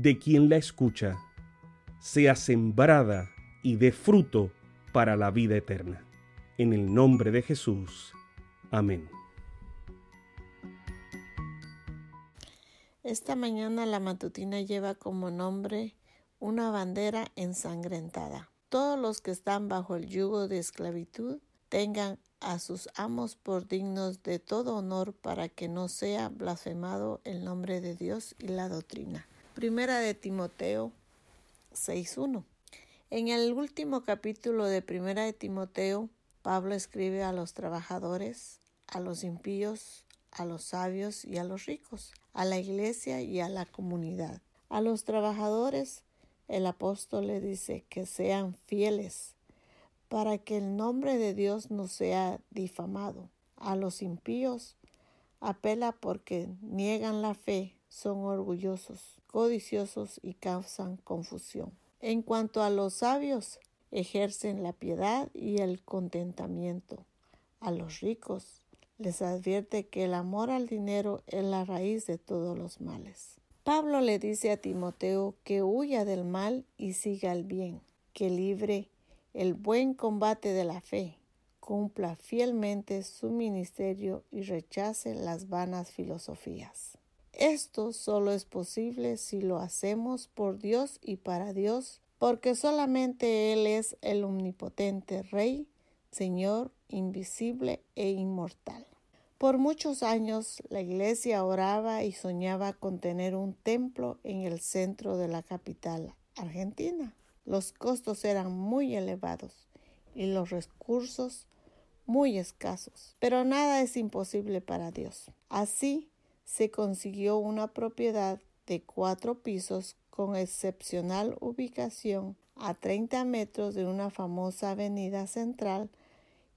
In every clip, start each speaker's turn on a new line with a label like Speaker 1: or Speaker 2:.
Speaker 1: de quien la escucha, sea sembrada y dé fruto para la vida eterna. En el nombre de Jesús. Amén.
Speaker 2: Esta mañana la matutina lleva como nombre una bandera ensangrentada. Todos los que están bajo el yugo de esclavitud tengan a sus amos por dignos de todo honor para que no sea blasfemado el nombre de Dios y la doctrina. Primera de Timoteo 6.1. En el último capítulo de Primera de Timoteo, Pablo escribe a los trabajadores, a los impíos, a los sabios y a los ricos, a la iglesia y a la comunidad. A los trabajadores, el apóstol le dice que sean fieles para que el nombre de Dios no sea difamado. A los impíos, apela porque niegan la fe, son orgullosos, codiciosos y causan confusión. En cuanto a los sabios, ejercen la piedad y el contentamiento. A los ricos les advierte que el amor al dinero es la raíz de todos los males. Pablo le dice a Timoteo que huya del mal y siga el bien, que libre el buen combate de la fe, cumpla fielmente su ministerio y rechace las vanas filosofías. Esto solo es posible si lo hacemos por Dios y para Dios porque solamente Él es el omnipotente Rey, Señor, invisible e inmortal. Por muchos años la Iglesia oraba y soñaba con tener un templo en el centro de la capital argentina. Los costos eran muy elevados y los recursos muy escasos, pero nada es imposible para Dios. Así se consiguió una propiedad de cuatro pisos con excepcional ubicación a 30 metros de una famosa avenida central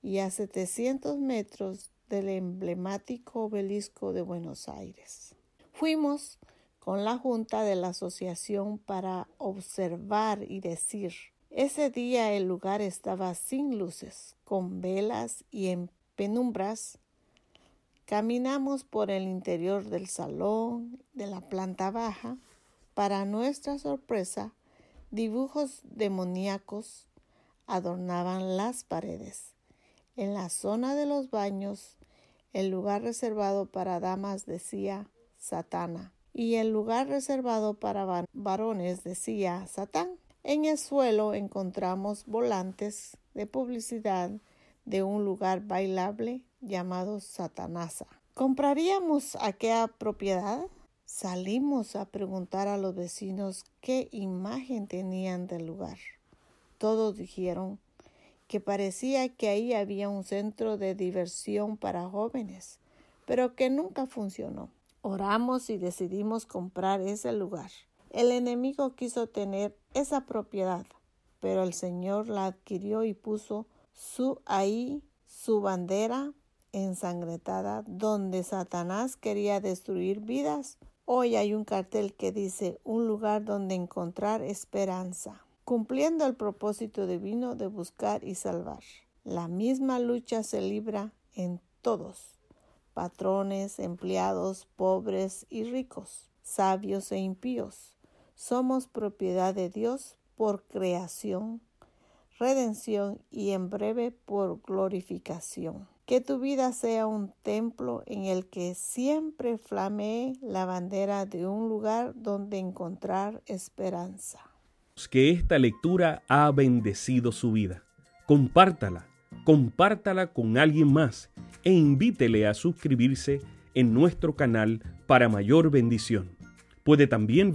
Speaker 2: y a 700 metros del emblemático obelisco de Buenos Aires. Fuimos con la junta de la asociación para observar y decir. Ese día el lugar estaba sin luces, con velas y en penumbras. Caminamos por el interior del salón, de la planta baja, para nuestra sorpresa, dibujos demoníacos adornaban las paredes. En la zona de los baños, el lugar reservado para damas decía Satana y el lugar reservado para varones decía Satán. En el suelo encontramos volantes de publicidad de un lugar bailable llamado Satanasa. ¿Compraríamos aquella propiedad? Salimos a preguntar a los vecinos qué imagen tenían del lugar. Todos dijeron que parecía que ahí había un centro de diversión para jóvenes, pero que nunca funcionó. Oramos y decidimos comprar ese lugar. El enemigo quiso tener esa propiedad, pero el Señor la adquirió y puso su ahí su bandera ensangrentada donde Satanás quería destruir vidas Hoy hay un cartel que dice un lugar donde encontrar esperanza, cumpliendo el propósito divino de buscar y salvar. La misma lucha se libra en todos, patrones, empleados, pobres y ricos, sabios e impíos. Somos propiedad de Dios por creación, redención y en breve por glorificación. Que tu vida sea un templo en el que siempre flamee la bandera de un lugar donde encontrar esperanza.
Speaker 1: Que esta lectura ha bendecido su vida. Compártala, compártala con alguien más e invítele a suscribirse en nuestro canal para mayor bendición. Puede también